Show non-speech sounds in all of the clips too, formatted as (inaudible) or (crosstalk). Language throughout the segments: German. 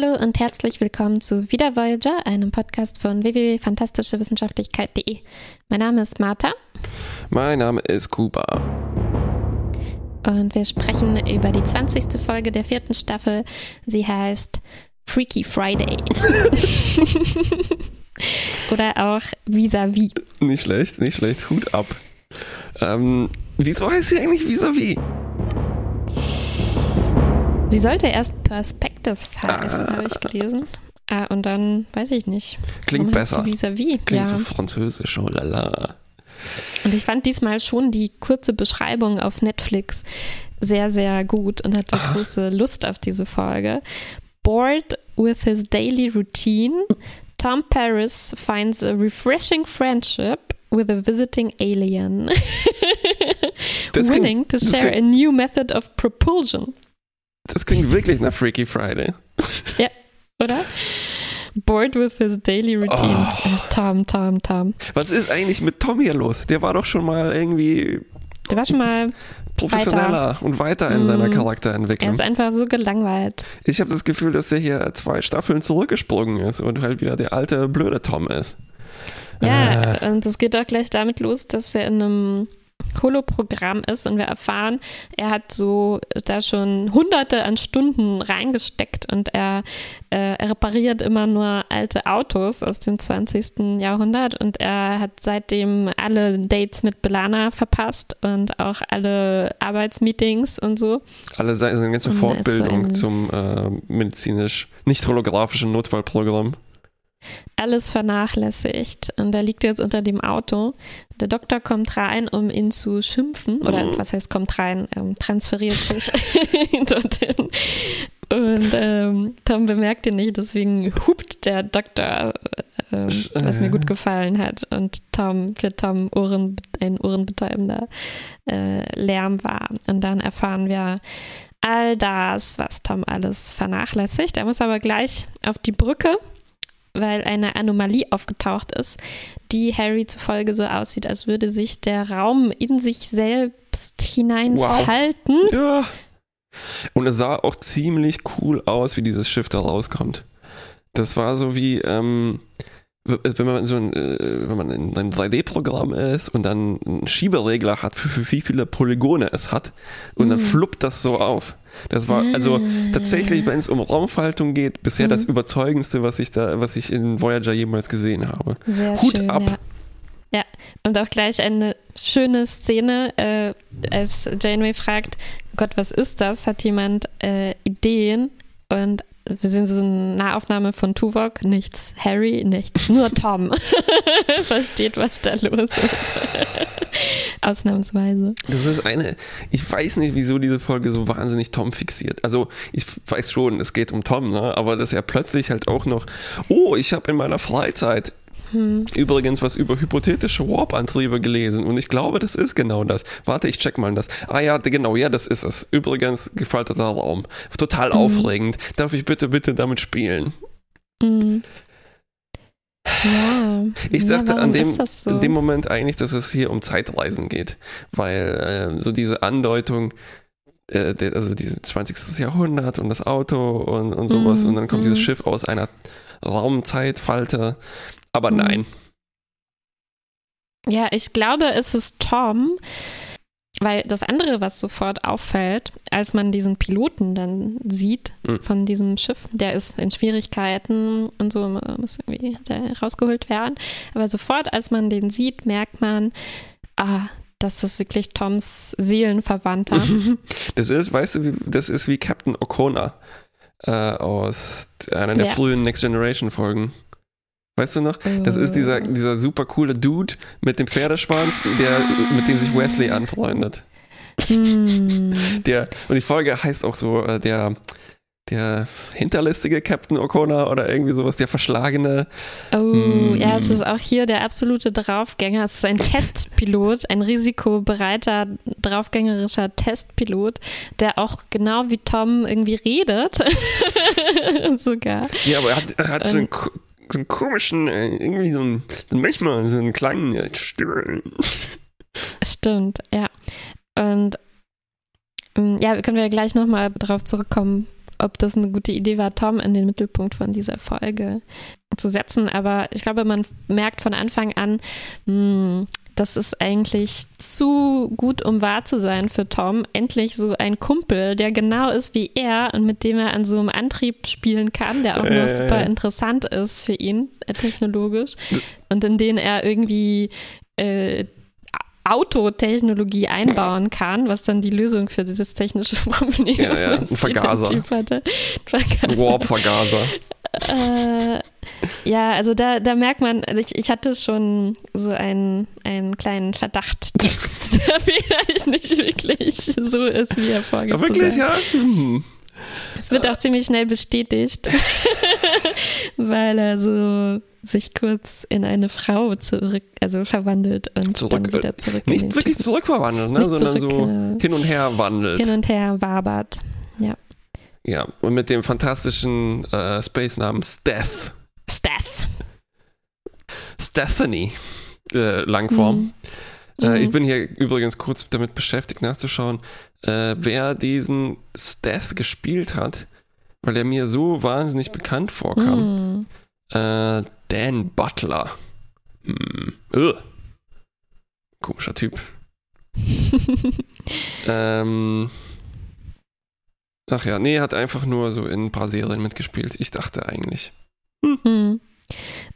Hallo und herzlich willkommen zu Wieder Voyager, einem Podcast von www.fantastischewissenschaftlichkeit.de. Mein Name ist Martha. Mein Name ist Kuba. Und wir sprechen über die 20. Folge der vierten Staffel. Sie heißt Freaky Friday. (laughs) Oder auch Vis-a-vis. -vis. Nicht schlecht, nicht schlecht. Hut ab. Ähm, wieso heißt sie eigentlich Vis-a-vis? -vis? Sie sollte erst Perspectives heißen, ah. habe ich gelesen. Ah, und dann weiß ich nicht. Klingt besser. Vis-a-vis. Klingt ja. so französisch, oh lala. Und ich fand diesmal schon die kurze Beschreibung auf Netflix sehr, sehr gut und hatte Ach. große Lust auf diese Folge. Bored with his daily routine, Tom Paris finds a refreshing friendship with a visiting alien. (laughs) Willing to share a new method of propulsion. Das klingt wirklich nach Freaky Friday. Ja, oder? Bored with his daily routine. Oh. Tom, Tom, Tom. Was ist eigentlich mit Tom hier los? Der war doch schon mal irgendwie. Der war schon mal professioneller weiter. und weiter in seiner mhm. Charakterentwicklung. Er ist einfach so gelangweilt. Ich habe das Gefühl, dass der hier zwei Staffeln zurückgesprungen ist und halt wieder der alte blöde Tom ist. Ja, äh. und es geht auch gleich damit los, dass er in einem Holoprogramm ist und wir erfahren, er hat so da schon hunderte an Stunden reingesteckt und er, äh, er repariert immer nur alte Autos aus dem 20. Jahrhundert und er hat seitdem alle Dates mit Belana verpasst und auch alle Arbeitsmeetings und so. Alle seine ganze Fortbildung zum äh, medizinisch nicht holographischen Notfallprogramm alles vernachlässigt. Und er liegt jetzt unter dem Auto. Der Doktor kommt rein, um ihn zu schimpfen. Oder mhm. was heißt kommt rein? Ähm, transferiert sich (laughs) dorthin. Und ähm, Tom bemerkt ihn nicht, deswegen hupt der Doktor, äh, was mir gut gefallen hat. Und Tom, für Tom Ohren, ein ohrenbetäubender äh, Lärm war. Und dann erfahren wir all das, was Tom alles vernachlässigt. Er muss aber gleich auf die Brücke weil eine Anomalie aufgetaucht ist, die Harry zufolge so aussieht, als würde sich der Raum in sich selbst hineinfalten. Wow. Ja. Und es sah auch ziemlich cool aus, wie dieses Schiff da rauskommt. Das war so wie, ähm, wenn man so ein, äh, wenn man in einem 3D-Programm ist und dann einen Schieberegler hat, für, für wie viele Polygone es hat, und mm. dann mhm. fluppt das so auf. Das war also tatsächlich, wenn es um Raumfaltung geht, bisher mhm. das überzeugendste, was ich da, was ich in Voyager jemals gesehen habe. Sehr Hut schön, ab. Ja. Ja, und auch gleich eine schöne Szene, äh, als Janeway fragt, Gott, was ist das? Hat jemand äh, Ideen? Und wir sehen so eine Nahaufnahme von Tuvok, nichts. Harry, nichts. Nur Tom (laughs) versteht, was da los ist. (laughs) (laughs) Ausnahmsweise. Das ist eine, ich weiß nicht, wieso diese Folge so wahnsinnig Tom fixiert. Also, ich weiß schon, es geht um Tom, ne? aber dass er plötzlich halt auch noch, oh, ich habe in meiner Freizeit hm. Übrigens was über hypothetische Warp-Antriebe gelesen und ich glaube, das ist genau das. Warte, ich check mal das. Ah ja, genau, ja, das ist es. Übrigens gefalteter Raum. Total hm. aufregend. Darf ich bitte, bitte damit spielen? Hm. Ja. Ich dachte ja, an dem, so? in dem Moment eigentlich, dass es hier um Zeitreisen geht, weil äh, so diese Andeutung, äh, der, also dieses 20. Jahrhundert und das Auto und, und sowas mm, und dann kommt mm. dieses Schiff aus einer Raumzeitfalte aber mhm. nein. Ja, ich glaube, es ist Tom, weil das andere, was sofort auffällt, als man diesen Piloten dann sieht mhm. von diesem Schiff, der ist in Schwierigkeiten und so muss irgendwie rausgeholt werden. Aber sofort, als man den sieht, merkt man, ah, das ist wirklich Toms Seelenverwandter. (laughs) Das ist, weißt du, das ist wie Captain O'Connor äh, aus einer der ja. frühen Next Generation Folgen. Weißt du noch? Das ist dieser, äh. dieser super coole Dude mit dem Pferdeschwanz, der, mit dem sich Wesley anfreundet. Hm. (laughs) Der, und die Folge heißt auch so, äh, der, der hinterlistige Captain O'Connor oder irgendwie sowas, der verschlagene. Oh, mm. ja, es ist auch hier der absolute Draufgänger. Es ist ein Testpilot, ein risikobereiter, draufgängerischer Testpilot, der auch genau wie Tom irgendwie redet. (laughs) Sogar. Ja, aber er hat, er hat so einen so einen komischen, äh, irgendwie so ein, manchmal so einen kleinen Stimme. Stimmt, ja. Und mm, ja, können wir gleich nochmal drauf zurückkommen, ob das eine gute Idee war, Tom in den Mittelpunkt von dieser Folge zu setzen. Aber ich glaube, man merkt von Anfang an, mh, hm, das ist eigentlich zu gut, um wahr zu sein für Tom. Endlich so ein Kumpel, der genau ist wie er und mit dem er an so einem Antrieb spielen kann, der auch äh. noch super interessant ist für ihn, äh, technologisch. Und in den er irgendwie äh, Autotechnologie einbauen kann, was dann die Lösung für dieses technische Problem ja, ja. Ein Vergaser. Warp-Vergaser. Äh, ja, also da, da merkt man, also ich, ich hatte schon so einen, einen kleinen Verdacht, dass (laughs) der vielleicht nicht wirklich so ist, wie er vorgibt. Ja, wirklich, ja? Hm. Es wird auch ziemlich schnell bestätigt, (laughs) weil er so sich kurz in eine Frau zurück, also verwandelt und zurück, dann wieder zurück. Nicht wirklich Typen. zurückverwandelt, ne? sondern zurück, so hin und her wandelt. Hin und her wabert, ja. Ja, und mit dem fantastischen äh, Space-Namen Steph. Steph. Stephanie, äh, Langform. Mhm. Äh, ich mhm. bin hier übrigens kurz damit beschäftigt nachzuschauen, äh, wer diesen Steph gespielt hat, weil er mir so wahnsinnig bekannt vorkam. Mhm. Äh, Dan Butler. Hm. Komischer Typ. (laughs) ähm, ach ja, nee, hat einfach nur so in ein paar Serien mitgespielt. Ich dachte eigentlich. Hm. hm.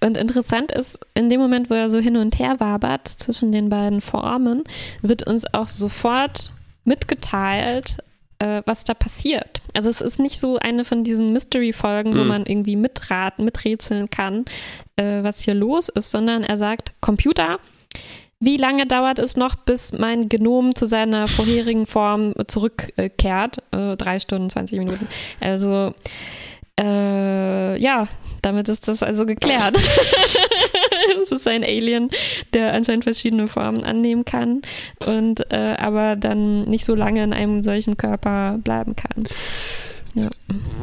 Und interessant ist, in dem Moment, wo er so hin und her wabert zwischen den beiden Formen, wird uns auch sofort mitgeteilt, äh, was da passiert. Also es ist nicht so eine von diesen Mystery-Folgen, wo mhm. man irgendwie mitraten, miträtseln kann, äh, was hier los ist, sondern er sagt, Computer, wie lange dauert es noch, bis mein Genom zu seiner vorherigen Form zurückkehrt? Äh, drei Stunden, 20 Minuten. Also äh, ja, damit ist das also geklärt. (laughs) es ist ein Alien, der anscheinend verschiedene Formen annehmen kann und äh, aber dann nicht so lange in einem solchen Körper bleiben kann. Ja.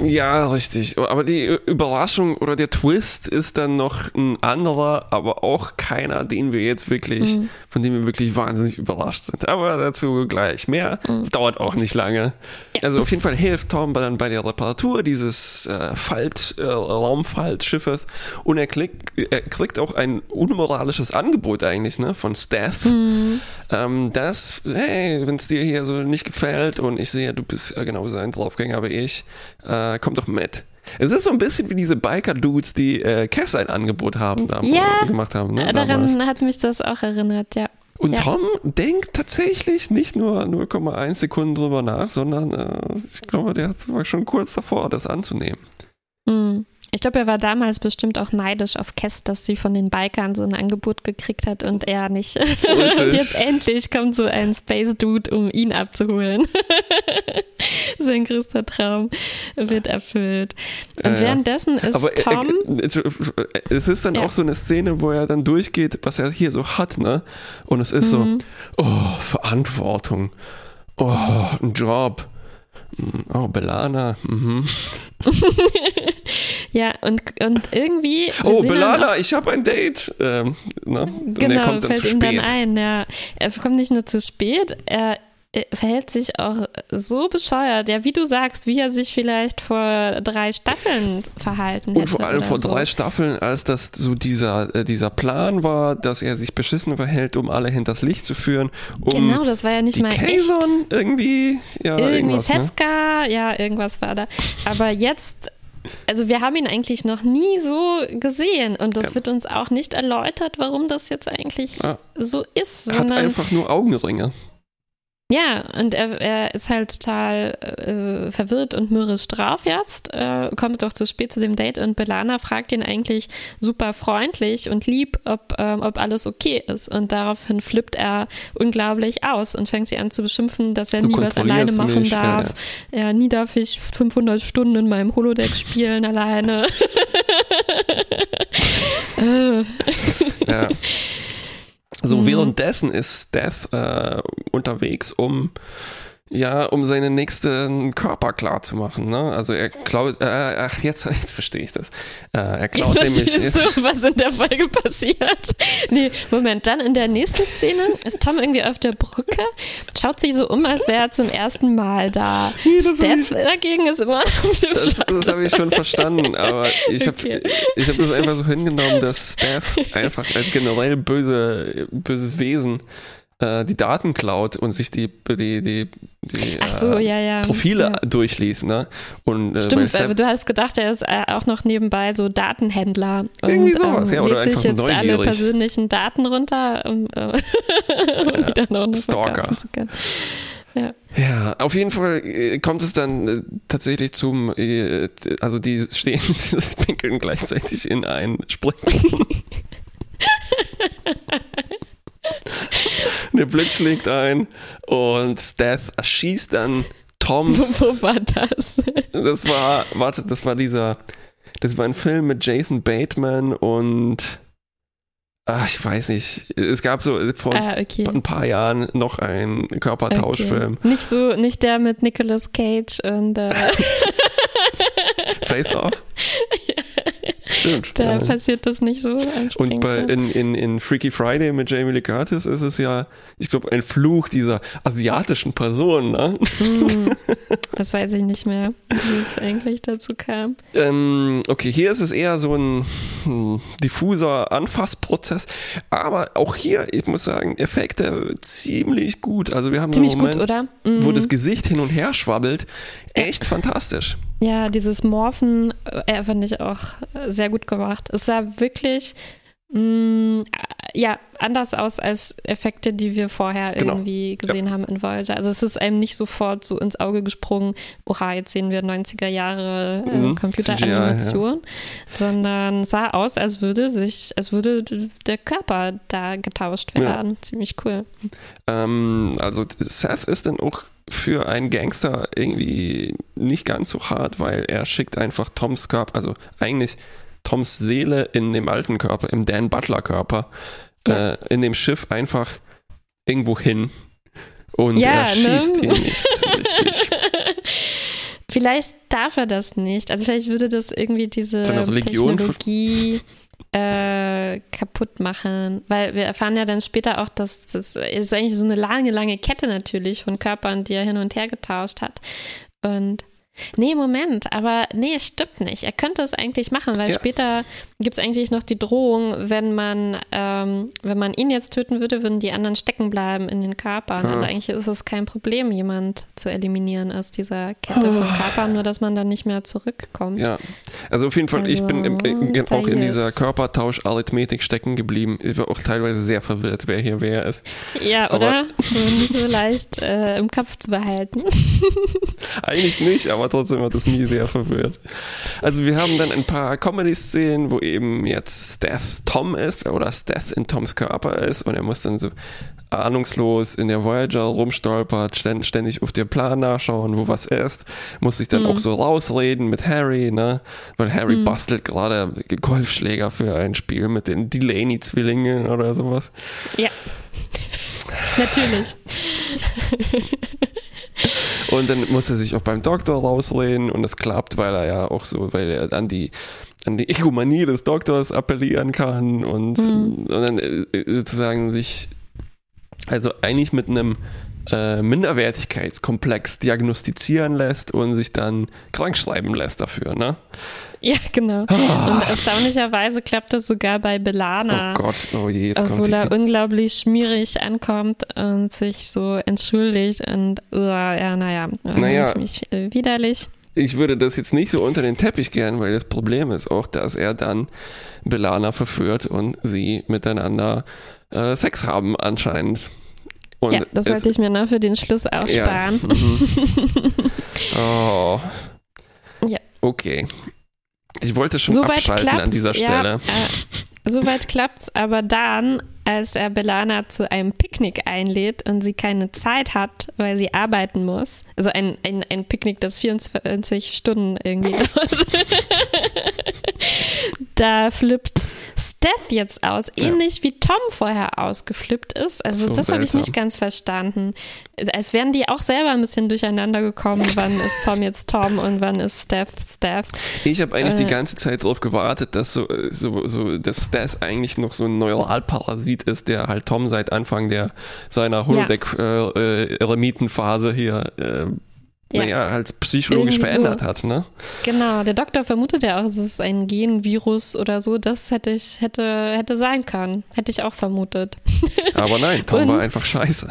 ja, richtig. Aber die Überraschung oder der Twist ist dann noch ein anderer, aber auch keiner, den wir jetzt wirklich, mhm. von dem wir wirklich wahnsinnig überrascht sind. Aber dazu gleich mehr. Mhm. Es dauert auch nicht lange. Ja. Also auf jeden Fall hilft Tom dann bei der Reparatur dieses äh, Falt, äh, Raumfaltschiffes und er kriegt, er kriegt auch ein unmoralisches Angebot eigentlich ne, von Steph, mhm. ähm, dass, hey, wenn es dir hier so nicht gefällt und ich sehe, du bist ja genauso ein Draufgänger wie ich, äh, komm doch mit. Es ist so ein bisschen wie diese Biker-Dudes, die äh, Cass ein Angebot haben, da, ja, gemacht haben. Ne, daran damals. hat mich das auch erinnert, ja. Und ja. Tom denkt tatsächlich nicht nur 0,1 Sekunden drüber nach, sondern äh, ich glaube, der war schon kurz davor, das anzunehmen. Ich glaube, er war damals bestimmt auch neidisch auf Kess, dass sie von den Bikern so ein Angebot gekriegt hat und er nicht. und jetzt endlich kommt so ein Space Dude, um ihn abzuholen. (laughs) Sein größter Traum wird erfüllt. Und äh, währenddessen ist aber, äh, Tom. Äh, äh, es ist dann ja. auch so eine Szene, wo er dann durchgeht, was er hier so hat, ne? Und es ist mhm. so, oh, Verantwortung. Oh, ein Job. Mm, oh, Belana. Mhm. (laughs) ja, und, und irgendwie. Oh, Belana, ich habe ein Date. Ähm, ne? Genau, er kommt dann fällt zu spät. Ihm dann ein, ja. Er kommt nicht nur zu spät, er verhält sich auch so bescheuert, ja, wie du sagst, wie er sich vielleicht vor drei Staffeln verhalten hätte. Und vor allem vor so. drei Staffeln, als das so dieser, äh, dieser Plan war, dass er sich beschissen verhält, um alle hinters Licht zu führen. Um genau, das war ja nicht mal Kayson echt. irgendwie, ja, irgendwie? Seska, ne? ja, irgendwas war da. Aber jetzt also wir haben ihn eigentlich noch nie so gesehen und das ja. wird uns auch nicht erläutert, warum das jetzt eigentlich ja. so ist. Er hat einfach nur Augenringe. Ja, und er, er ist halt total äh, verwirrt und mürrisch drauf jetzt, äh, kommt doch zu spät zu dem Date und Belana fragt ihn eigentlich super freundlich und lieb, ob, ähm, ob alles okay ist. Und daraufhin flippt er unglaublich aus und fängt sie an zu beschimpfen, dass er du nie was alleine machen mich, darf. Ja, ja. ja, nie darf ich 500 Stunden in meinem Holodeck spielen (laughs) alleine. ja. (laughs) So, mhm. währenddessen ist Death äh, unterwegs, um Ja, um seinen nächsten Körper klar zu machen. Ne? Also er klaut, äh, ach jetzt, (laughs) jetzt verstehe ich das. Äh, er klaut Jetzt nämlich. verstehst du, was in der Folge passiert? (laughs) Nee, Moment, dann in der nächsten Szene ist Tom irgendwie auf der Brücke, schaut sich so um, als wäre er zum ersten Mal da. Nee, Steph dagegen ist immer noch auf dem Das, das habe ich schon verstanden, aber ich habe Okay. ich hab das einfach so hingenommen, dass Steph (laughs) einfach als generell böse, böses Wesen äh, die Daten klaut und sich die, die, die, die so, äh, ja, ja. Profile Ja. durchliest. Ne? Und, äh, Stimmt, weil du hast gedacht, er ist äh, auch noch nebenbei so Datenhändler und Irgendwie sowas, ähm, ja, oder sich einfach jetzt alle neugierig. persönlichen Daten runter, um, äh, (laughs) um auch noch Stalker. verkaufen zu können. Ja. Ja, auf jeden Fall kommt es dann tatsächlich zum, also die stehen, (laughs) das pinkeln gleichzeitig in ein Springen. (laughs) Der Blitz schlägt ein und Steph erschießt dann Toms. (laughs) Wo war das? Das war, warte, das war dieser, das war ein Film mit Jason Bateman und, ach, ich weiß nicht, es gab so vor ah, okay. ein paar Jahren noch einen Körpertauschfilm. Okay. Nicht so, nicht der mit Nicolas Cage und äh, (laughs) Face Off? (laughs) Stimmt. da ja. passiert das nicht so. Und bei, Springplatz. in, in, in Freaky Friday mit Jamie Lee Curtis ist es ja, ich glaube, ein Fluch dieser asiatischen Person. Ne? Hm, (laughs) das weiß ich nicht mehr, wie es eigentlich dazu kam. Ähm, okay, hier ist es eher so ein hm, diffuser Anfassprozess, aber auch hier, ich muss sagen, Effekte ziemlich gut. Also wir haben Ziemlich einen gut, Moment, oder? Mhm. wo das Gesicht hin und her schwabbelt. Echt fantastisch. Ja, dieses Morphen äh, fand ich auch sehr gut gemacht. Es sah wirklich mh, äh, ja, anders aus als Effekte, die wir vorher Genau. irgendwie gesehen haben in Voyager. Also es ist einem nicht sofort so ins Auge gesprungen, oha, jetzt sehen wir 90er Jahre äh, Mhm, Computeranimation, sondern sah aus, als würde sich, als würde der Körper da getauscht Ja. werden. Ziemlich cool. Ähm, also Seth ist dann auch für einen Gangster irgendwie nicht ganz so hart, weil er schickt einfach Toms Körper, also eigentlich Toms Seele in dem alten Körper, im Dan Butler Körper, Ja. äh, in dem Schiff einfach irgendwo hin. Und Ja, er schießt ne? ihn nicht richtig. (laughs) Vielleicht darf er das nicht. Also vielleicht würde das irgendwie diese Religion Technologie äh, kaputt machen. Weil wir erfahren ja dann später auch, dass das ist eigentlich so eine lange, lange Kette natürlich von Körpern, die er hin und her getauscht hat. Und Nee, Moment, aber nee, es stimmt nicht. Er könnte es eigentlich machen, weil Ja. später gibt es eigentlich noch die Drohung, wenn man, ähm, wenn man ihn jetzt töten würde, würden die anderen stecken bleiben in den Körpern. Ah. Also eigentlich ist es kein Problem, jemand zu eliminieren aus dieser Kette von Körpern, nur dass man dann nicht mehr zurückkommt. Ja, also auf jeden Fall, ich bin im, im, Also, auch in dieser. Körpertausch-Arithmetik stecken geblieben. Ich war auch teilweise sehr verwirrt, wer hier wer ist. Ja, Aber- oder? Nicht so leicht äh, im Kopf zu behalten. (laughs) Eigentlich nicht, aber trotzdem hat es mich sehr verwirrt. Also wir haben dann ein paar Comedy-Szenen, wo eben jetzt Steph Tom ist oder Steph in Toms Körper ist und er muss dann so ahnungslos in der Voyager rumstolpert, ständ- ständig auf den Plan nachschauen, wo was ist, muss sich dann Mhm. auch so rausreden mit Harry, ne? Weil Harry Mhm. bastelt gerade Golfschläger für ein Spiel mit den Delaney-Zwillingen oder sowas. Ja. Natürlich. (laughs) (laughs) Und dann muss er sich auch beim Doktor rausreden und das klappt, weil er ja auch so, weil er an die an die Egomanie des Doktors appellieren kann und, Mhm. und dann äh, sozusagen sich also eigentlich mit einem äh, Minderwertigkeitskomplex diagnostizieren lässt und sich dann krank schreiben lässt dafür, ne? Ja, genau. Ah. Und erstaunlicherweise klappt das sogar bei Belana. Oh Gott, oh je, jetzt kommt obwohl er unglaublich schmierig ankommt und sich so entschuldigt und uh, ja, naja, Naja. äh, widerlich. Ich würde das jetzt nicht so unter den Teppich kehren, weil das Problem ist auch, dass er dann Belana verführt und sie miteinander äh, Sex haben anscheinend. Und ja, das sollte ich mir noch für den Schluss auch Ja. sparen. Mhm. (laughs) oh. Ja. Okay. Ich wollte schon Soweit abschalten an dieser Stelle. Ja, äh, soweit klappt's, aber dann, als er Belana zu einem Picknick einlädt und sie keine Zeit hat, weil sie arbeiten muss, also ein, ein, ein Picknick, das 24 Stunden irgendwie (laughs) (laughs) (laughs) dauert, da flippt Steph jetzt aus? Ähnlich wie Tom vorher ausgeflippt ist. Also So das habe ich nicht ganz verstanden. Als wären die auch selber ein bisschen durcheinander gekommen. wann ist Tom jetzt Tom und wann ist Steph Steph? Ich habe eigentlich die Äh. ganze Zeit darauf gewartet, dass so, äh, so, so dass Steph eigentlich noch so ein Neuralparasit ist, der halt Tom seit Anfang der seiner Holodeck-Eremitenphase hier äh, Ja. naja, als psychologisch Irgendwie so. verändert hat, ne? Genau, der Doktor vermutet ja auch, es ist ein Genvirus oder so. Das hätte ich, hätte, hätte sein können. Hätte ich auch vermutet. Aber nein, Tom war (laughs) Und- einfach scheiße.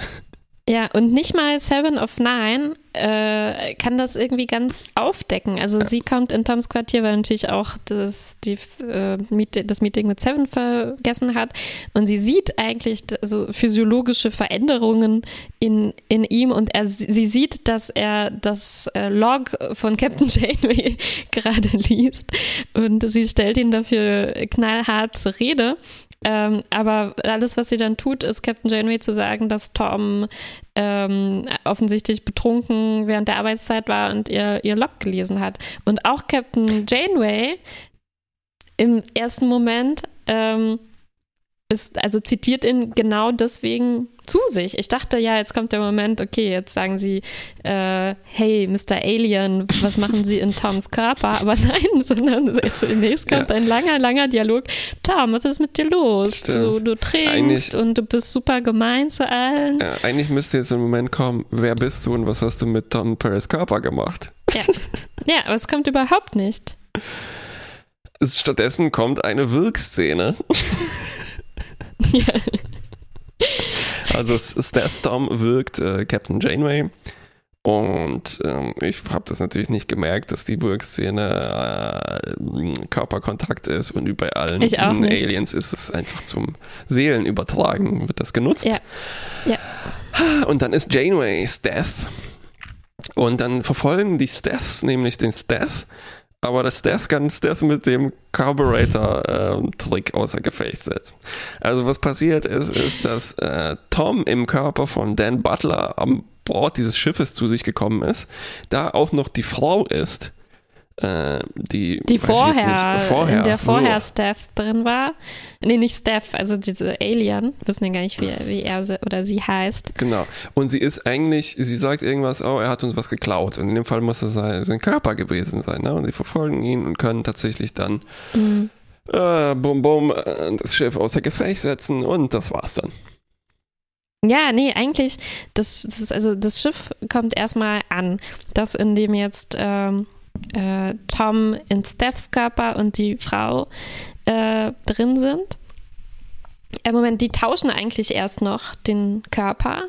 Ja, und nicht mal Seven of Nine äh, kann das irgendwie ganz aufdecken. Also sie kommt in Toms Quartier, weil natürlich auch das, die, äh, das Meeting mit Seven vergessen hat. Und sie sieht eigentlich so physiologische Veränderungen in, in ihm und er, sie sieht, dass er das äh, Log von Captain (laughs) Janeway (laughs) gerade liest. Und sie stellt ihn dafür knallhart zur Rede. Ähm, aber alles, was sie dann tut, ist Captain Janeway zu sagen, dass Tom ähm, offensichtlich betrunken während der Arbeitszeit war und ihr, ihr Log gelesen hat. Und auch Captain Janeway im ersten Moment ähm, ist, also zitiert ihn genau deswegen zu sich. Ich dachte ja, jetzt kommt der Moment, okay, jetzt sagen sie, äh, hey, Mr. Alien, was machen Sie in Toms Körper? Aber (laughs) nein, sondern zunächst kommt Ja. ein langer, langer Dialog. Tom, was ist mit dir los? Du, Stimmt. du trinkst Eigentlich- und du bist super gemein zu allen. Äh, eigentlich müsste jetzt ein Moment kommen, wer bist du und was hast du mit Tom Paris Körper gemacht? Ja. ja, aber es kommt überhaupt nicht. Es- Stattdessen kommt eine Wirkszene. (laughs) Ja. (laughs) Also Steph Tom wirkt äh, Captain Janeway und ähm, ich habe das natürlich nicht gemerkt, dass die Wirkszene äh, Körperkontakt ist und bei allen Ich diesen. Aliens ist es einfach zum Seelenübertragen, wird das genutzt. Ja. Ja. Und dann ist Janeway Steph und dann verfolgen die Stephs nämlich den Steph aber der Steph kann Steph mit dem Carburetor-Trick außer Gefecht setzen. Also was passiert ist, ist, dass äh, Tom im Körper von Dan Butler am Bord dieses Schiffes zu sich gekommen ist, da auch noch die Frau ist, äh, die, Die vorher, nicht, vorher, in der vorher nur. Steph drin war. Nee, nicht Steph, also diese Alien. Wir wissen ja gar nicht, wie, wie er oder sie heißt. Genau. Und sie ist eigentlich, sie sagt irgendwas, oh, er hat uns was geklaut. Und in dem Fall muss es sein, sein Körper gewesen sein. Ne? Und sie verfolgen ihn und können tatsächlich dann Mhm. äh, bum bum äh, das Schiff außer Gefecht setzen und das war's dann. Ja, nee, eigentlich, das, das ist, also das Schiff kommt erstmal an, das in dem jetzt ähm, äh, Tom in Stephs Körper und die Frau äh, drin sind. Im Moment, die tauschen eigentlich erst noch den Körper.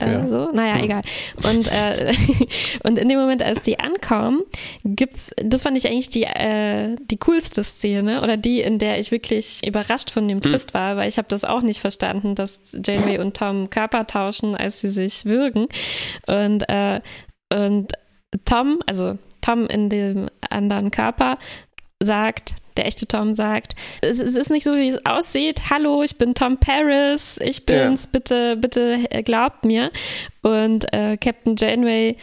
Äh, Ja. Naja, Hm. egal. Und, äh, (laughs) und in dem Moment, als die ankommen, gibt's, das fand ich eigentlich die, äh, die coolste Szene oder die, in der ich wirklich überrascht von dem Twist war, weil ich habe das auch nicht verstanden, dass Janeway und Tom Körper tauschen, als sie sich würgen. Und, äh, und Tom, also Tom in dem anderen Körper, sagt, der echte Tom sagt, es, es ist nicht so, wie es aussieht. Hallo, ich bin Tom Paris, ich bin's, bitte, bitte äh, glaubt mir. Und äh, Captain Janeway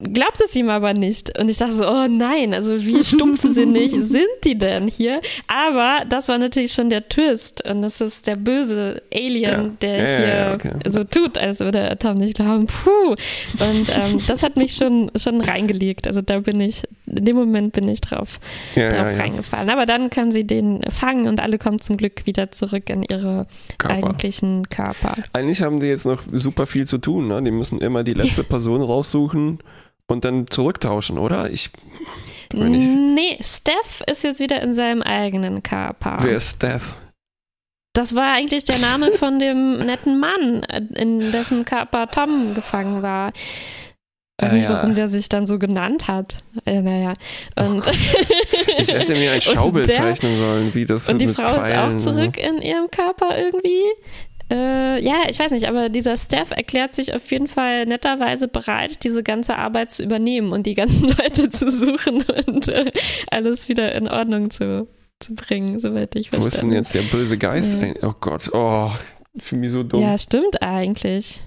glaubt es ihm aber nicht. Und ich dachte so, oh nein, also wie stumpfsinnig (laughs) sind die denn hier? Aber das war natürlich schon der Twist. Und das ist der böse Alien, Ja. der Ja, hier ja, okay. so tut, als würde er Tom nicht glauben. Puh. Und ähm, das hat mich schon, schon reingelegt. Also da bin ich, in dem Moment bin ich drauf, drauf reingefallen. Aber dann kann sie den fangen und alle kommen zum Glück wieder zurück in ihre Körper. eigentlichen Körper. Eigentlich haben die jetzt noch super viel zu tun. Ne? Die müssen immer die letzte (laughs) Person raussuchen und dann zurücktauschen, oder? Ich, Nee, Steph ist jetzt wieder in seinem eigenen Körper. wer ist Steph? Das war eigentlich der Name (laughs) von dem netten Mann, in dessen Körper Tom gefangen war. Ich weiß Äh, nicht, ja. Oh warum der sich dann so genannt hat. Äh, naja. Und, Ich hätte mir ein (laughs) Schaubild der- zeichnen sollen, wie das und die Frau ist Pfeilen auch und so. zurück in ihrem Körper irgendwie. Äh, ja, ich weiß nicht, aber dieser Steph erklärt sich auf jeden Fall netterweise bereit, diese ganze Arbeit zu übernehmen und die ganzen (laughs) Leute zu suchen und äh, alles wieder in Ordnung zu, zu bringen, soweit ich Wo verstanden ist denn jetzt der böse Geist? Ein- Oh Gott, oh, für mich so dumm. Ja, stimmt eigentlich.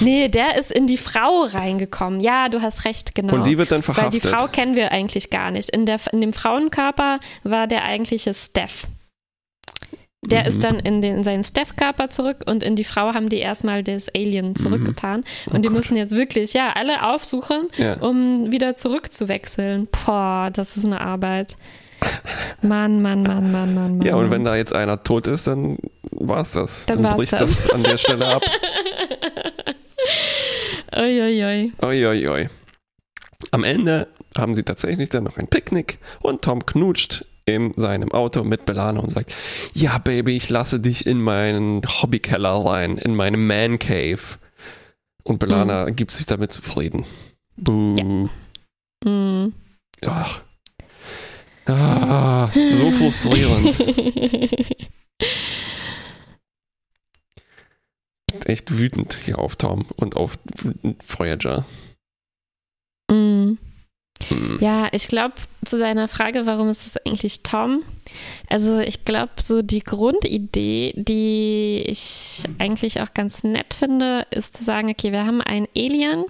Nee, der ist in die Frau reingekommen. Ja, du hast recht, genau. Und die wird dann Weil verhaftet. die Frau kennen wir eigentlich gar nicht. In, der, in dem Frauenkörper war der eigentliche Steph. Der mhm. ist dann in, den, in seinen Steph-Körper zurück und in die Frau haben die erstmal das Alien zurückgetan. Mhm. Oh und die Gott. müssen jetzt wirklich, ja, alle aufsuchen, ja. um wieder zurückzuwechseln. Boah, das ist eine Arbeit. Mann, Mann, Mann, Mann, Mann, Mann. Ja, und wenn da jetzt einer tot ist, dann war's das. Dann, dann bricht das. das an der Stelle ab. (laughs) Uiuiui. Uiuiui. Am Ende haben sie tatsächlich dann noch ein Picknick und Tom knutscht in seinem Auto mit Belana und sagt, ja Baby, ich lasse dich in meinen Hobbykeller rein, in meine Man Cave. Und Belana mhm. gibt sich damit zufrieden. Buh. Ja. Mhm. Ach. Ah, so (laughs) frustrierend. Echt wütend hier auf Tom und auf Voyager. Ich glaube, zu deiner Frage, warum ist es eigentlich Tom? Also ich glaube, so die Grundidee, die ich eigentlich auch ganz nett finde, ist zu sagen, okay, wir haben ein Alien,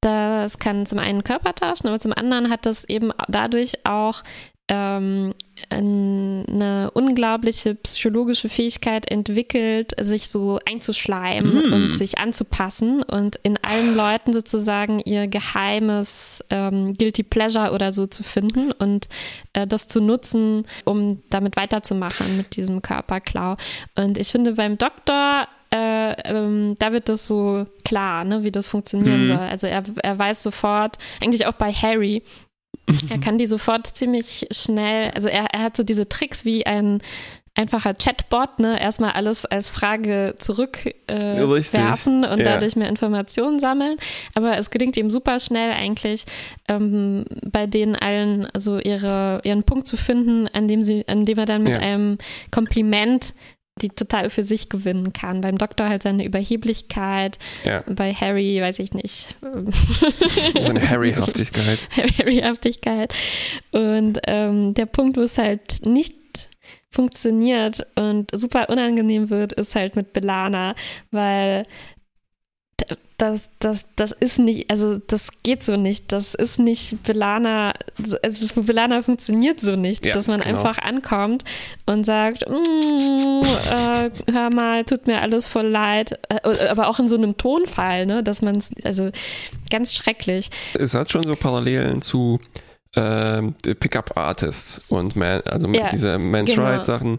das kann zum einen Körper tauschen, aber zum anderen hat das eben dadurch auch ähm, eine unglaubliche psychologische Fähigkeit entwickelt, sich so einzuschleimen mm. und sich anzupassen und in allen Leuten sozusagen ihr geheimes ähm, Guilty Pleasure oder so zu finden und äh, das zu nutzen, um damit weiterzumachen mit diesem Körperklau. Und ich finde beim Doktor äh, ähm, da wird das so klar, ne, wie das funktionieren mhm. soll. Also er, er weiß sofort, eigentlich auch bei Harry, er kann die sofort ziemlich schnell, also er, er hat so diese Tricks wie ein einfacher Chatbot, ne, erstmal alles als Frage zurückwerfen äh, und ja. dadurch mehr Informationen sammeln. Aber es gelingt ihm super schnell eigentlich, ähm, bei denen allen also ihre, ihren Punkt zu finden, an dem sie, an dem er dann mit ja. einem Kompliment die total für sich gewinnen kann. Beim Doktor halt seine Überheblichkeit, ja. bei Harry weiß ich nicht. (laughs) seine Harryhaftigkeit. (laughs) Harryhaftigkeit. Und ähm, der Punkt, wo es halt nicht funktioniert und super unangenehm wird, ist halt mit Belana, weil das, das, das ist nicht, also das geht so nicht. Das ist nicht Belana, also Belana funktioniert so nicht, ja, dass man genau. einfach ankommt und sagt, mm, äh, hör mal, tut mir alles voll leid. Äh, aber auch in so einem Tonfall, ne, dass man also ganz schrecklich. Es hat schon so Parallelen zu äh, Pickup-Artists und man, also ja, diese Men's genau. Rights Sachen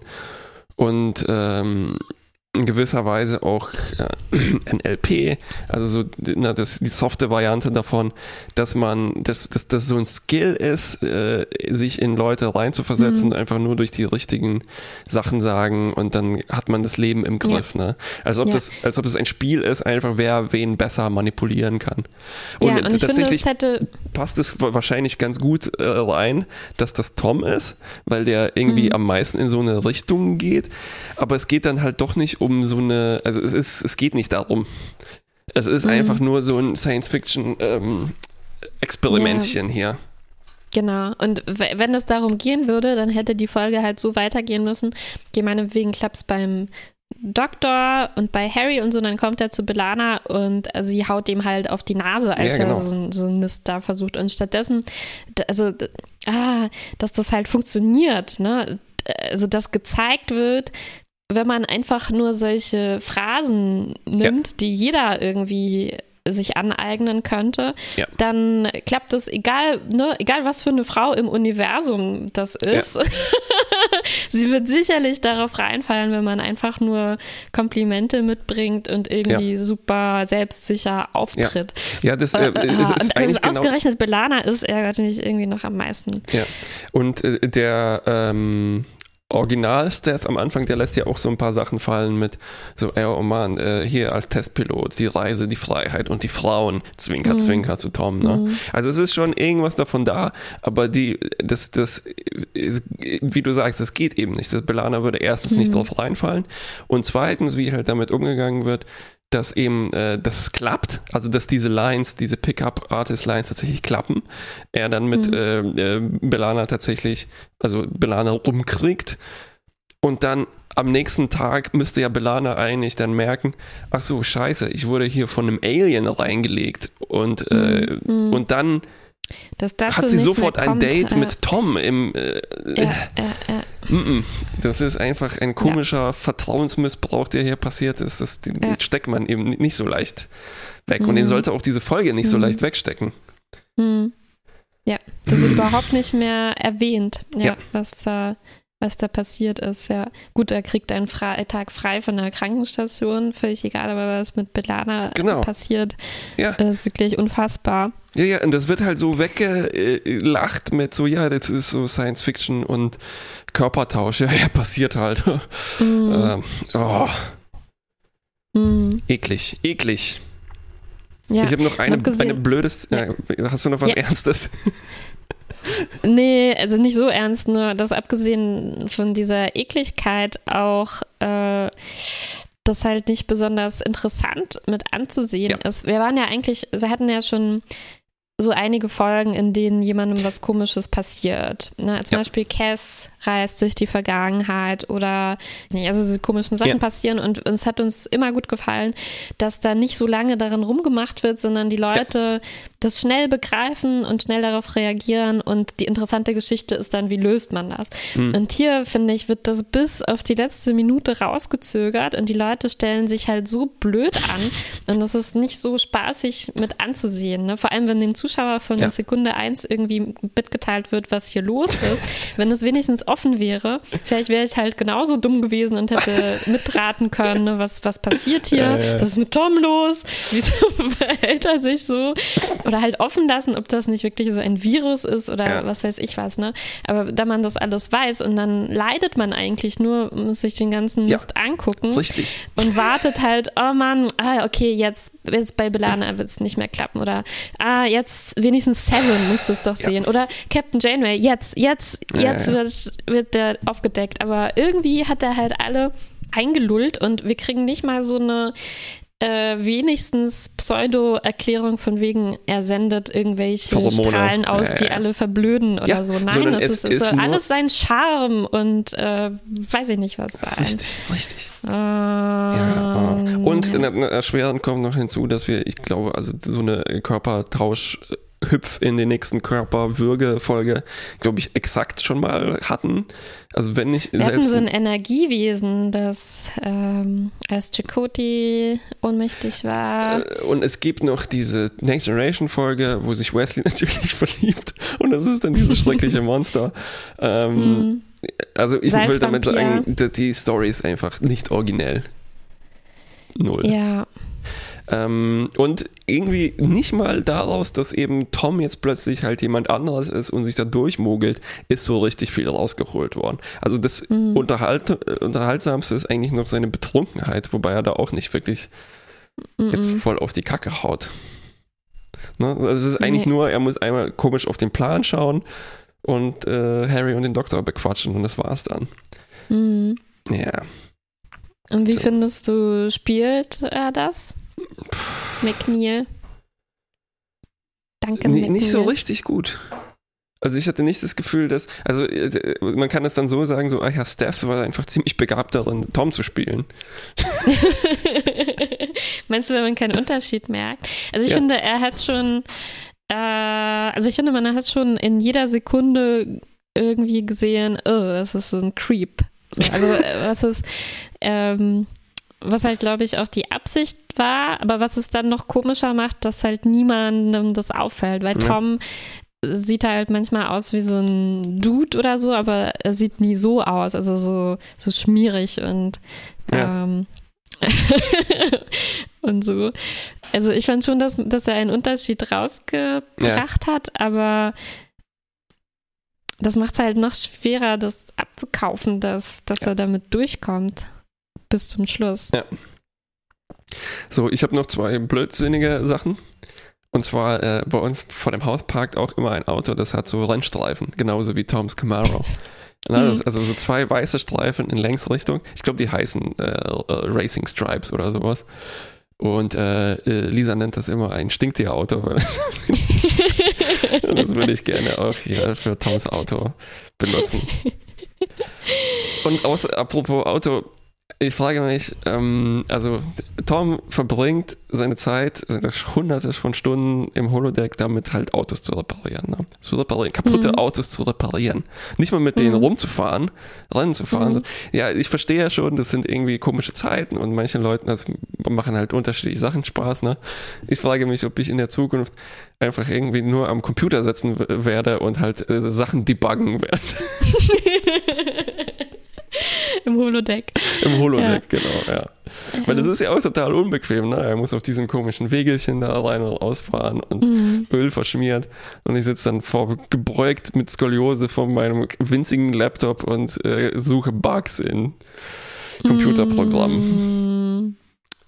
und ähm, in gewisser Weise auch äh, (clears throat) NLP, also so na, das, die softe Variante davon, dass man, dass, dass das so ein Skill ist, äh, sich in Leute reinzuversetzen, mhm. einfach nur durch die richtigen Sachen sagen und dann hat man das Leben im Griff. Ja. Ne? Als, ob ja. das, als ob es ein Spiel ist, einfach wer wen besser manipulieren kann. Und, ja, und tatsächlich finde, passt es wahrscheinlich ganz gut äh, rein, dass das Tom ist, weil der irgendwie mhm. am meisten in so eine Richtung geht, aber es geht dann halt doch nicht um so eine, also es ist, es geht nicht darum. Es ist mhm. einfach nur so ein Science-Fiction-Experimentchen ähm, hier. Genau. Und wenn es darum gehen würde, dann hätte die Folge halt so weitergehen müssen. Ich meine, wegen klappt beim Doktor und bei Harry und so, dann kommt er zu Belana und sie haut ihm halt auf die Nase, als ja, genau. er so, so ein Mist da versucht. Und stattdessen, also, ah, dass das halt funktioniert, ne? Also, dass gezeigt wird, wenn man einfach nur solche Phrasen nimmt, ja. die jeder irgendwie sich aneignen könnte, ja. dann klappt es, egal, ne, egal was für eine Frau im Universum das ist. Ja. (laughs) Sie wird sicherlich darauf reinfallen, wenn man einfach nur Komplimente mitbringt und irgendwie ja. super selbstsicher auftritt. Ja, das, äh, äh, ist und, eigentlich also genau ausgerechnet Belana ist ärgert mich irgendwie noch am meisten. Ja, und äh, der ähm, Original-Steph am Anfang, der lässt ja auch so ein paar Sachen fallen mit so, ey, oh Mann, äh, hier als Testpilot, die Reise, die Freiheit und die Frauen, Zwinker, mhm. Zwinker zu Tom. Ne? Mhm. Also es ist schon irgendwas davon da, aber die, das, das, wie du sagst, das geht eben nicht. Das Belana würde erstens mhm. nicht drauf reinfallen und zweitens, wie halt damit umgegangen wird, dass eben, äh, dass es klappt, also dass diese Lines, diese Pickup-Artist-Lines tatsächlich klappen. Er dann mit mhm. äh, äh, Belana tatsächlich, also Belana rumkriegt und dann am nächsten Tag müsste ja Belana eigentlich dann merken, ach so, scheiße, ich wurde hier von einem Alien reingelegt und, äh, mhm. und dann hat sie sofort ein Date äh, mit Tom im. Äh, Ja, ja, ja. Mm-mm. Das ist einfach ein komischer Vertrauensmissbrauch, der hier passiert ist. Das den Ja. steckt man eben nicht so leicht weg. Und den Mhm. sollte auch diese Folge nicht so Mhm. leicht wegstecken. Hm. Ja, das wird überhaupt nicht mehr erwähnt, ja, Ja. was da was da passiert ist. Ja, gut, er kriegt einen Fre Tag frei von der Krankenstation, völlig egal, aber was mit Belana Genau. passiert, Ja. ist wirklich unfassbar. Ja, ja, und das wird halt so weggelacht mit so, ja, das ist so Science Fiction und Körpertausch. Ja, (laughs) ja, passiert halt. Mhm. ähm, oh, Mhm. eklig, eklig. Ja, ich habe noch eine, abgesehen- eine blödes. Ja. Ja. Hast du noch was Ja. Ernstes? (laughs) nee, also nicht so ernst, nur dass abgesehen von dieser Ekligkeit auch äh, das halt nicht besonders interessant mit anzusehen Ja. ist. Wir waren ja eigentlich, wir hatten ja schon so einige Folgen, in denen jemandem was Komisches passiert. Ne? Zum Ja. Beispiel Cass reist durch die Vergangenheit oder also diese komischen Sachen Ja. passieren und uns hat uns immer gut gefallen, dass da nicht so lange darin rumgemacht wird, sondern die Leute das schnell begreifen und schnell darauf reagieren und die interessante Geschichte ist dann, wie löst man das? Hm. Und hier, finde ich, wird das bis auf die letzte Minute rausgezögert und die Leute stellen sich halt so blöd an (laughs) und das ist nicht so spaßig mit anzusehen. Ne? Vor allem, wenn dem Zuschauer von Ja. Sekunde eins irgendwie mitgeteilt wird, was hier los ist. wenn es wenigstens offen wäre, vielleicht wäre ich halt genauso dumm gewesen und hätte (laughs) mitraten können, ne? was, was passiert hier, Ja, ja. was ist mit Tom los, wieso (laughs) verhält er sich so? Oder halt offen lassen, ob das nicht wirklich so ein Virus ist oder Ja. was weiß ich was, ne? Aber da man das alles weiß und dann leidet man eigentlich nur, muss sich den ganzen. Mist angucken Richtig. und wartet halt, oh Mann, ah, okay, jetzt, jetzt bei Belana wird es nicht mehr klappen. Oder ah, jetzt wenigstens Seven musst du es doch Ja. sehen. Oder Captain Janeway, jetzt, jetzt, Ja, jetzt ja. Wird, wird der aufgedeckt. Aber irgendwie hat er halt alle eingelullt und wir kriegen nicht mal so eine äh, wenigstens Pseudo-Erklärung von wegen, er sendet irgendwelche Pheromone. Strahlen aus, Ja, die alle verblöden oder Ja, so. Nein, das es ist, ist alles sein Charme und äh, weiß ich nicht was sein. Richtig, richtig. Ähm, Ja, oh. Und in der- in der kommt noch hinzu, dass wir, ich glaube, also so eine Körpertausch Hüpf in den nächsten Körperwürge-Folge, glaube ich, exakt schon mal hatten. Also wenn nicht Wir hatten selbst so ein Energiewesen, das ähm, als Chakoti ohnmächtig war. Äh, Und es gibt noch diese Next Generation Folge, wo sich Wesley (laughs) natürlich verliebt und das ist dann dieses (laughs) schreckliche Monster. Ähm, Hm. Also ich will damit sagen, die Story ist einfach nicht originell. Null. Ja, Ähm, und irgendwie nicht mal daraus, dass eben Tom jetzt plötzlich halt jemand anderes ist und sich da durchmogelt, ist so richtig viel rausgeholt worden. Also das Mhm. Unterhalt, äh, Unterhaltsamste ist eigentlich noch seine Betrunkenheit, wobei er da auch nicht wirklich jetzt mhm. voll auf die Kacke haut. Ne? Also es ist eigentlich Nee. nur, er muss einmal komisch auf den Plan schauen und äh, Harry und den Doktor bequatschen und das war's dann. Mhm. Ja. Und wie So. findest du, spielt er das? McNeil. Danke, N- McNeil. nicht so richtig gut. Also ich hatte nicht das Gefühl, dass, also äh, man kann es dann so sagen, so, ah ja, Steph war einfach ziemlich begabt darin, Tom zu spielen. (laughs) Meinst du, wenn man keinen Unterschied merkt? Also ich Ja. finde, er hat schon, äh, also ich finde, man hat schon in jeder Sekunde irgendwie gesehen, oh, das ist so ein Creep. So, also äh, was ist, ähm, was halt, glaube ich, auch die Absicht war, aber was es dann noch komischer macht, dass halt niemandem das auffällt, weil Ja. Tom sieht halt manchmal aus wie so ein Dude oder so, aber er sieht nie so aus, also so, so schmierig und Ja. ähm, (laughs) und so. Also ich fand schon, dass, dass er einen Unterschied rausgebracht hat, aber das macht es halt noch schwerer, das abzukaufen, dass, dass er damit durchkommt bis zum Schluss. So, ich habe noch zwei blödsinnige Sachen. Und zwar äh, bei uns vor dem Haus parkt auch immer ein Auto, das hat so Rennstreifen, genauso wie Toms Camaro. (laughs) Na, Mhm. also so zwei weiße Streifen in Längsrichtung. Ich glaube, die heißen äh, äh, Racing Stripes oder sowas. Und äh, äh, Lisa nennt das immer ein Stinktierauto. weil das- (laughs) das würde ich gerne auch hier für Toms Auto benutzen. (laughs) Und aus, apropos Auto, Ich frage mich, ähm, also Tom verbringt seine Zeit, seine hunderte von Stunden im Holodeck damit halt Autos zu reparieren. Ne? Zu reparieren, kaputte Mhm. Autos zu reparieren. Nicht mal mit denen Mhm. rumzufahren, Rennen zu fahren. Mhm. Ja, ich verstehe ja schon, das sind irgendwie komische Zeiten und manchen Leuten das machen halt unterschiedliche Sachen Spaß. Ne? Ich frage mich, ob ich in der Zukunft einfach irgendwie nur am Computer sitzen werde und halt äh, Sachen debuggen werde. (laughs) (laughs) (laughs) Im Holodeck. Im Holodeck, genau, ja. Weil das ist ja auch total unbequem, ne? Er muss auf diesen komischen Wegelchen da rein und rausfahren und Mhm. Öl verschmiert. Und ich sitze dann vor gebeugt mit Skoliose vor meinem winzigen Laptop und äh, suche Bugs in Computerprogrammen. Mm.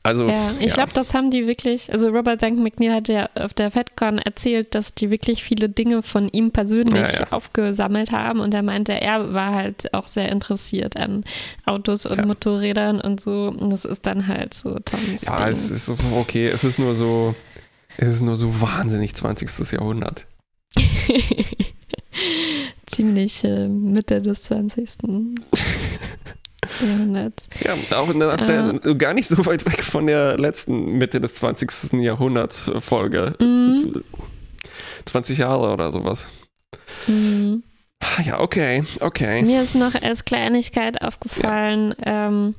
Also, Ja, ich ja. glaube, das haben die wirklich, also Robert Duncan McNeil hat ja auf der FedCon erzählt, dass die wirklich viele Dinge von ihm persönlich Ja, aufgesammelt haben und er meinte, er war halt auch sehr interessiert an Autos und. Motorrädern und so und das ist dann halt so Toms ja, Ding. es ist so okay. Es ist nur so, es ist nur so wahnsinnig 20. Jahrhundert. (laughs) Ziemlich äh, Mitte des 20. (laughs) Jahrhunderts. Ja, auch nach der, Ah. gar nicht so weit weg von der letzten Mitte des 20. Jahrhunderts Folge. Mhm. 20 Jahre oder sowas. Mhm. Ah, Ja, okay, okay. Mir ist noch als Kleinigkeit aufgefallen, ähm,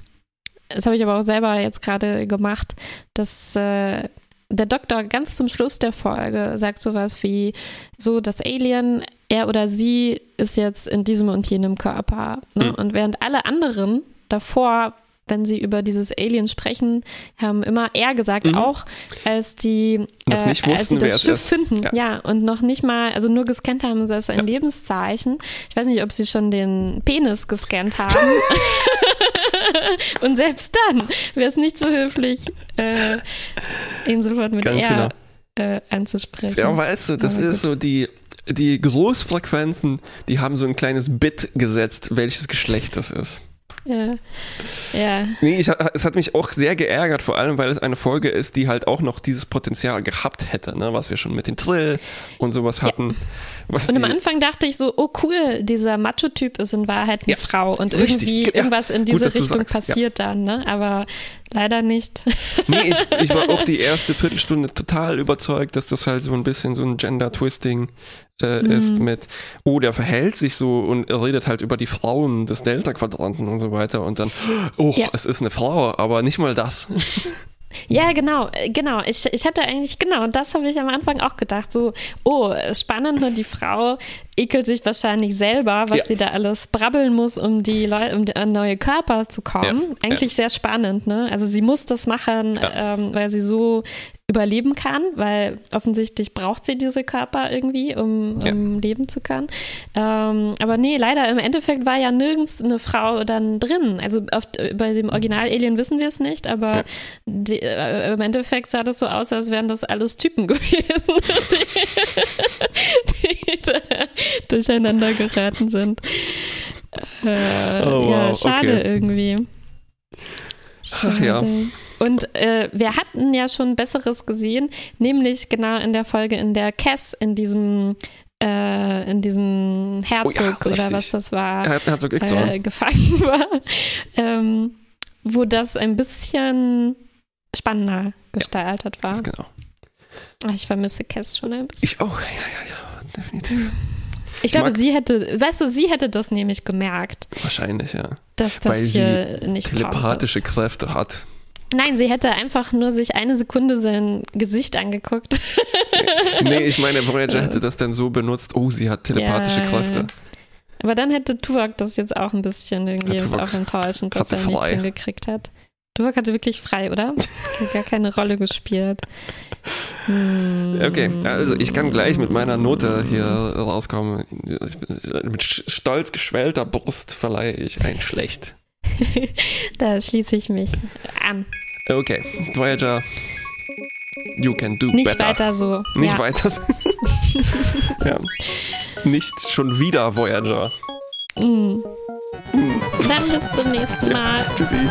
das habe ich aber auch selber jetzt gerade gemacht, dass äh, der Doktor ganz zum Schluss der Folge sagt sowas wie, so das Alien, er oder sie ist jetzt in diesem und jenem Körper. Ne? Mhm. Und während alle anderen davor, wenn sie über dieses Alien sprechen, haben immer er gesagt, Mhm. auch als die, Noch nicht als sie wussten, wer das es Schiff finden. Ja. Ja. und noch nicht mal, also nur gescannt haben sie als ein Ja. Lebenszeichen. Ich weiß nicht, ob sie schon den Penis gescannt haben. (laughs) und selbst dann wäre es nicht so höflich, äh, ihn sofort mit Ganz er äh, anzusprechen. Ja, weißt du, das Aber ist so die, die Großfrequenzen, die haben so ein kleines Bit gesetzt, welches Geschlecht das ist. ja. ja. Nee, ich, es hat mich auch sehr geärgert, vor allem, weil es eine Folge ist, die halt auch noch dieses Potenzial gehabt hätte, ne? was wir schon mit den Trill und sowas hatten. Was Und am Anfang dachte ich so, oh cool, dieser Macho-Typ ist in Wahrheit eine Ja, Frau und richtig, irgendwie ja, irgendwas in gut, diese du Richtung sagst, ja. passiert dann, ne? Aber leider nicht. (laughs) nee, ich, ich war auch die erste Viertelstunde total überzeugt, dass das halt so ein bisschen so ein Gender-Twisting äh, Mhm. ist mit, oh, der verhält sich so und redet halt über die Frauen des Delta-Quadranten und so weiter und dann, oh, Ja. es ist eine Frau, aber nicht mal das. (laughs) Ja, genau, äh, genau. Ich, ich hatte eigentlich, genau, das habe ich am Anfang auch gedacht. So, oh, spannend, ne? Die Frau ekelt sich wahrscheinlich selber, was Ja. sie da alles brabbeln muss, um die Leute, um die- an neue Körper zu kommen. Ja, Eigentlich sehr spannend, ne? Also sie muss das machen, Ja. ähm, weil sie so überleben kann, weil offensichtlich braucht sie diese Körper irgendwie, um, Ja. um leben zu können. Ähm, aber nee, leider im Endeffekt war ja nirgends eine Frau dann drin. Also auf, bei dem Original-Alien wissen wir es nicht, aber Ja. die, äh, im Endeffekt sah das so aus, als wären das alles Typen (laughs) gewesen, die, die da durcheinander geraten sind. Äh, Oh, ja, wow, schade okay. irgendwie. Ach ja. Und äh, wir hatten ja schon Besseres gesehen, nämlich genau in der Folge, in der Cass in diesem äh, in diesem Herzog oder Oh richtig. was das war, Er er so gekriegt, äh, gefangen (laughs) war, ähm, wo das ein bisschen spannender gestaltet war. Ganz genau. Ich vermisse Cass schon ein bisschen. Ich auch, ja, ja, ja, definitiv. Ich glaube, mag- sie hätte, weißt du, sie hätte das nämlich gemerkt, Wahrscheinlich, ja. dass das Weil sie hier nicht Tom Telepathische ist. Kräfte hat. Nein, sie hätte einfach nur sich eine Sekunde sein Gesicht angeguckt. (laughs) Nee, ich meine, Voyager hätte das dann so benutzt, oh, sie hat telepathische Ja, Kräfte. Aber dann hätte Tuvok das jetzt auch ein bisschen irgendwie, Ja, ist auch enttäuschend, dass er nichts hingekriegt hat. Tuvok hatte wirklich frei, oder? (laughs) Gar keine Rolle gespielt. Hm. Okay, also ich kann gleich mit meiner Note hier rauskommen. Mit stolz geschwellter Brust verleihe ich ein Schlecht. (laughs) Da schließe ich mich an. Okay, Voyager, you can do Nicht better. weiter so. Nicht ja. weiter. (laughs) ja. Nicht schon wieder Voyager. Mm. Dann bis zum nächsten Mal. Tschüssi.